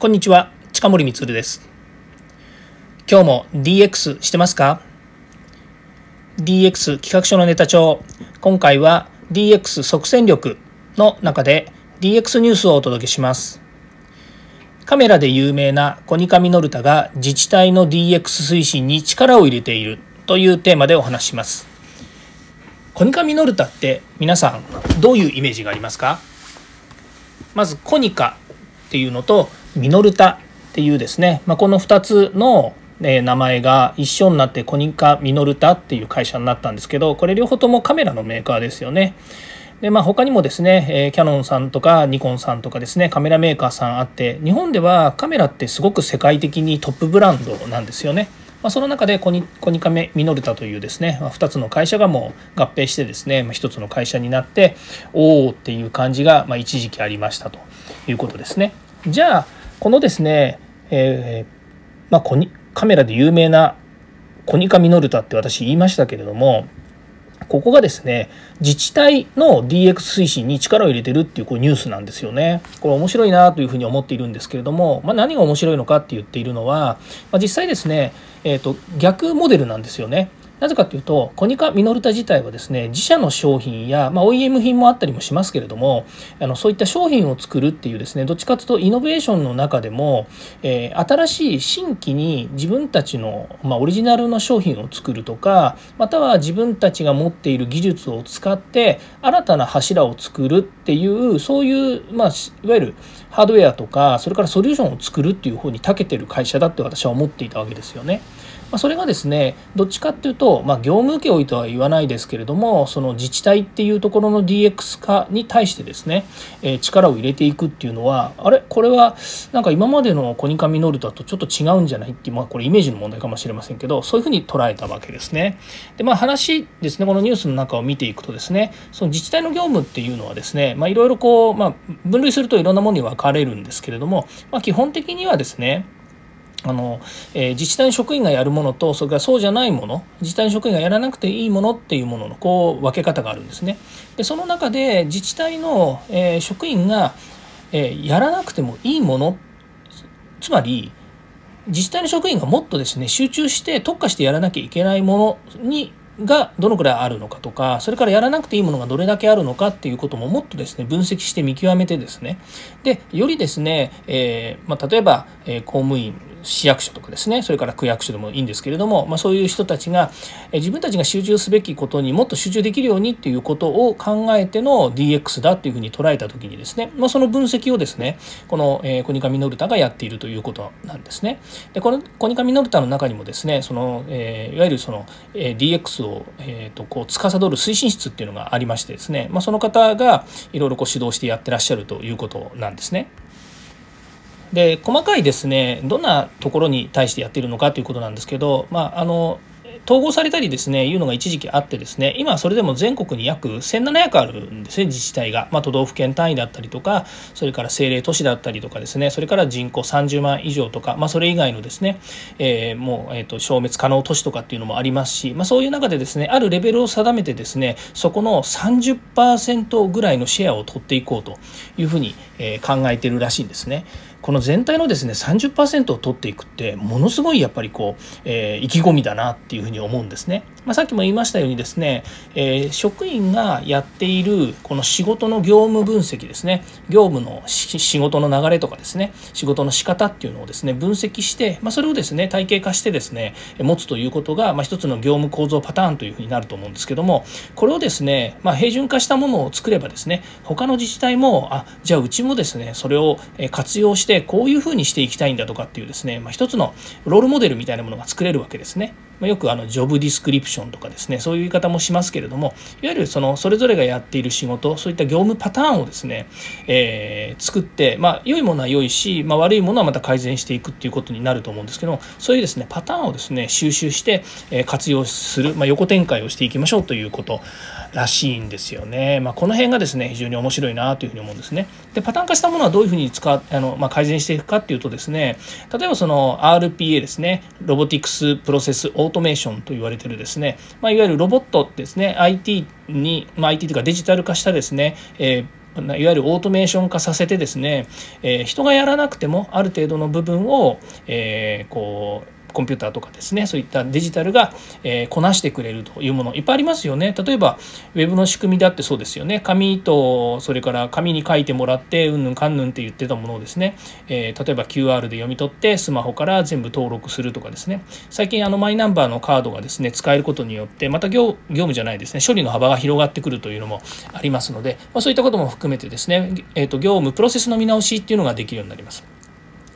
こんにちは近森光です。今日も DX してますか？DX 企画書のネタ帳。今回は DX 即戦力の中で DX ニュースをお届けします。カメラで有名なコニカミノルタが自治体の DX 推進に力を入れているというテーマでお話しします。コニカミノルタって皆さんどういうイメージがありますか？まずコニカっていうのとミノルタっていうですね、まあ、この2つの名前が一緒になってコニカミノルタっていう会社になったんですけどこれ両方ともカメラのメーカーですよね。でまあ、他にもですね、えー、キャノンさんとかニコンさんとかですねカメラメーカーさんあって日本ではカメラってすごく世界的にトップブランドなんですよね。まあ、その中でコニコニカメミノルタというですね、まあ、2つの会社がもう合併してですね、まあ、1つの会社になっておおっていう感じが、まあ、一時期ありましたということですね。じゃあこのですね、えー、まあ、コニカメラで有名なコニカミノルタって私言いましたけれどもここがですね自治体の DX 推進に力を入れてるっていうこうニュースなんですよね。これ面白いなというふうに思っているんですけれども、まあ、何が面白いのかって言っているのは、まあ、実際ですね、えーと逆モデルなんですよね。なぜかというとコニカミノルタ自体はですね自社の商品や、まあ、OEM 品もあったりもしますけれどもあのそういった商品を作るっていうですねどっちかというとイノベーションの中でも、えー、新しい新規に自分たちの、まあ、オリジナルの商品を作るとかまたは自分たちが持っている技術を使って新たな柱を作るっていうそういう、まあ、いわゆるハードウェアとかそれからソリューションを作るっていう方に長けてる会社だって私は思っていたわけですよね。まあ、それがですねどっちかっていうと、まあ、業務請負とは言わないですけれどもその自治体っていうところの DX 化に対してですね、えー、力を入れていくっていうのはあれ？これはなんか今までのコニカミノルタとちょっと違うんじゃないっていう、まあ、これイメージの問題かもしれませんけどそういうふうに捉えたわけですね。でまあ話ですねこのニュースの中を見ていくとですねその自治体の業務っていうのはですねいろいろこう、まあ、分類するといろんなものに分かれるんですけれども、まあ、基本的にはですねあの、えー、自治体の職員がやるものとそれからそうじゃないもの自治体の職員がやらなくていいものっていうもののこう分け方があるんですね。でその中で自治体の、えー、職員が、えー、やらなくてもいいものつまり自治体の職員がもっとですね集中して特化してやらなきゃいけないものにがどのくらいあるのかとかそれからやらなくていいものがどれだけあるのかっていうことももっとですね分析して見極めてですねでよりですね、えまあ、例えば、え、公務員市役所とかですねそれから区役所でもいいんですけれども、まあ、そういう人たちが自分たちが集中すべきことにもっと集中できるようにっていうことを考えての DX だっていうふうに捉えた時にですね、まあ、その分析をですねこの、えコニカミノルタがやっているということなんですね。でこのコニカミノルタの中にもですねその、えー、いわゆるその、え DX を、えーと、こう司る推進室っていうのがありましてですね、まあ、その方がいろいろ指導してやってらっしゃるということなんですね。で細かいですねどんなところに対してやっているのかということなんですけど、まあ、あの統合されたりですねいうのが一時期あってですね今それでも全国に約1700あるんですね自治体が、まあ、都道府県単位だったりとかそれから政令都市だったりとかですねそれから人口30万以上とか、まあ、それ以外のですね、えー、もう、えーと、消滅可能都市とかっていうのもありますし、まあ、そういう中でですねあるレベルを定めてですねそこの30%ぐらいのシェアを取っていこうというふうに、えー、考えてるらしいんですね。この全体のですね30%を取っていくってものすごいやっぱりこう、えー、意気込みだなっていうふうに思うんですね。まあ、さっきも言いましたようにですね、えー、職員がやっているこの仕事の業務分析ですね業務の仕事の流れとかですね仕事の仕方っていうのをですね分析して、まあ、それをですね体系化してですね持つということが、まあ、一つの業務構造パターンというふうになると思うんですけどもこれをですね、まあ、平準化したものを作ればですね他の自治体もあじゃあうちもですねそれを活用してこういうふうにしていきたいんだとかっていうですね、まあ、一つのロールモデルみたいなものが作れるわけですね。ま、よくあのジョブディスクリプションとかですねそういう言い方もしますけれどもいわゆるそのそれぞれがやっている仕事そういった業務パターンをですね、えー、作って、まあ、良いものは良いし、まあ、悪いものはまた改善していくっていうことになると思うんですけどそういうですねパターンをですね収集して、え活用する、まあ、横展開をしていきましょうということ。らしいんですよね。まあ、この辺がですね非常に面白いなというふうに思うんですね。でパターン化したものはどういうふうに使あの、まあ、改善していくかっていうとですね例えばその RPA ですね。 Robotics Process Automation と言われてるですね、まあ、いわゆるロボットですね。IT に、まあ、IT というかデジタル化したですね、えーいわゆるオートメーション化させてですね、えー、人がやらなくてもある程度の部分を、えー、こうコンピューターとかですねそういったデジタルが、えー、こなしてくれるというものいっぱいありますよね。例えばウェブの仕組みだってそうですよね。紙とそれから紙に書いてもらってうんぬんかんぬんって言ってたものをですね、えー、例えば QR で読み取ってスマホから全部登録するとかですね。最近あのマイナンバーのカードがですね使えることによってまた業務じゃないですね処理の幅が広がってくるというのもありますので、まあ、そういったことも含めてですね、えー、と業務プロセスの見直しっていうのができるようになります。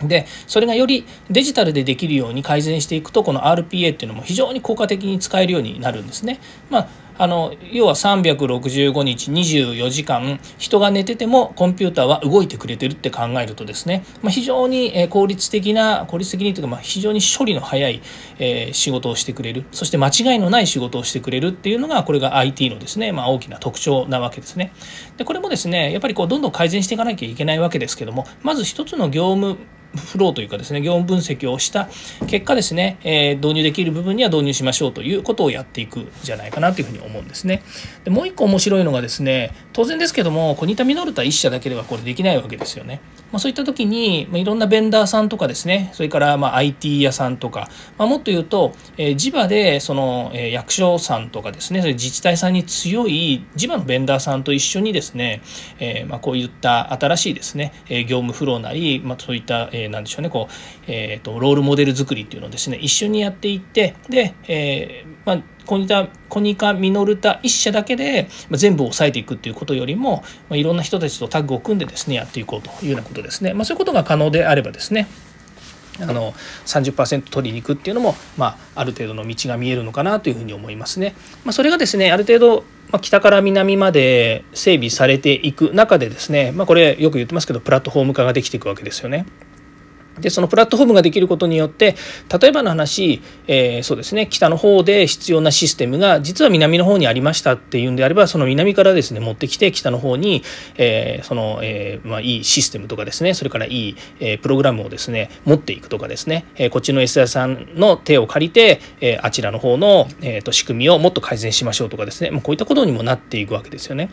でそれがよりデジタルでできるように改善していくとこの RPA っていうのも非常に効果的に使えるようになるんですね。まああの要は365日24時間人が寝ててもコンピューターは動いてくれてるって考えるとですね、まあ、非常に効率的な効率的にというかまあ非常に処理の早い、え、仕事をしてくれるそして間違いのない仕事をしてくれるっていうのがこれが IT のですね、まあ、大きな特徴なわけですね。でこれもですねやっぱりこうどんどん改善していかなきゃいけないわけですけどもまず一つの業務フローというかですね業務分析をした結果ですね、えー、導入できる部分には導入しましょうということをやっていくんじゃないかなというふうに思うんですね。でもう一個面白いのがですね当然ですけどもコニタミノルタ1社だけではこれできないわけですよね。まあ、そういった時に、まあ、いろんなベンダーさんとかですねそれからまあ IT 屋さんとか、まあ、もっと言うと、えー、地場でその、えー、役所さんとかですねそれ自治体さんに強い地場のベンダーさんと一緒にですね、えーまあ、こういった新しいですね、え、業務フローなり、まあ、そういった、えー、なんでしょうねこうえーと、ロールモデル作りっていうのをですね一緒にやっていってで、えーまあ、コニタコニカミノルタ1社だけで全部を抑えていくっていうことよりも、まあ、いろんな人たちとタッグを組んでですねやっていこうというようなことですね、まあ、そういうことが可能であればですねあの30%取りに行くっていうのも、まあ、ある程度の道が見えるのかなというふうに思いますね。まあ、それがですねある程度ま北から南まで整備されていく中でですね、まあ、これよく言ってますけどプラットフォーム化ができていくわけですよね。でそのプラットフォームができることによって例えばの話、えー、そうですね北の方で必要なシステムが実は南の方にありましたっていうんであればその南からですね持ってきて北の方に、えー、その、えーまあ、いいシステムとかですねそれからいい、え、プログラムをですね持っていくとかですね、え、こっちの S 屋さんの手を借りて、え、あちらの方の、えーと、仕組みをもっと改善しましょうとかですね、まあ、こういったことにもなっていくわけですよね。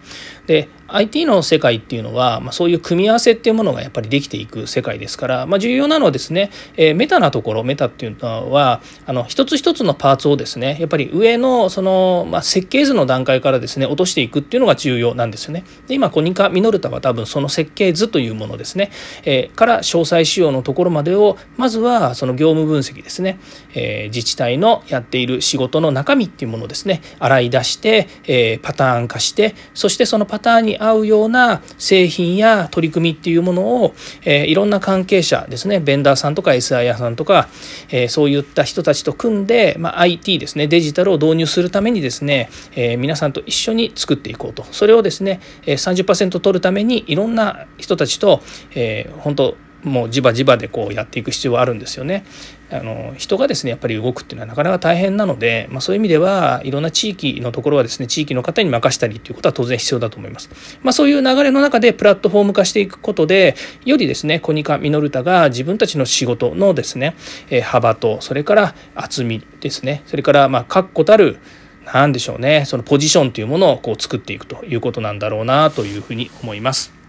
で IT の世界っていうのは、まあ、そういう組み合わせっていうものがやっぱりできていく世界ですから、まあ、重要なのはですね、えー、メタなところメタっていうのはあの一つ一つのパーツをですねやっぱり上のその、まあ、設計図の段階からですね落としていくっていうのが重要なんですよね。で今コニカミノルタは多分その設計図というものですね、えー、から詳細仕様のところまでをまずはその業務分析ですね、えー、自治体のやっている仕事の中身っていうものをですね洗い出して、えパターン化してそしてそのパターンに合うような製品や取り組みっていうものを、えいろんな関係者ですねベンダーさんとか SIR さんとか、えそういった人たちと組んで、まあ、IT ですねデジタルを導入するためにですね、え皆さんと一緒に作っていこうと。それをですね30%取るためにいろんな人たちと、えー、本当もうじばじばでこうやっていく必要はあるんですよね。あの人がですねやっぱり動くっていうのはなかなか大変なので、まあ、そういう意味ではいろんな地域のところはですね地域の方に任したりということは当然必要だと思います。まあ、そういう流れの中でプラットフォーム化していくことでよりですねコニカミノルタが自分たちの仕事のですね、え幅とそれから厚みですねそれからまあ確固たる何でしょうねそのポジションというものをこう作っていくということなんだろうなというふうに思います。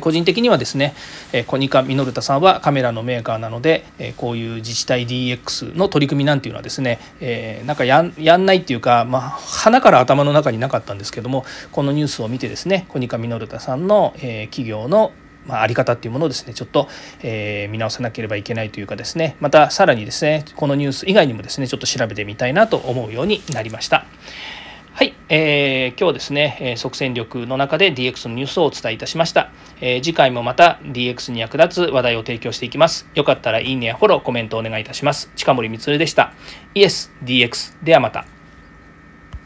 個人的にはですねコニカミノルタさんはカメラのメーカーなのでこういう自治体 DX の取り組みなんていうのはですねなんかやんないっていうか、まあ、鼻から頭の中になかったんですけどもこのニュースを見てですねコニカミノルタさんの企業のまあ、あり方っていうものをですねちょっと、えー、見直さなければいけないというかですねまたさらにですねこのニュース以外にもですねちょっと調べてみたいなと思うようになりました。えー、今日ですね、え即戦力の中で DX のニュースをお伝えいたしました、えー、次回もまた DX に役立つ話題を提供していきます。よかったらいいねやフォロー、コメントお願いいたします。近森光でした。イエス DX ではまた。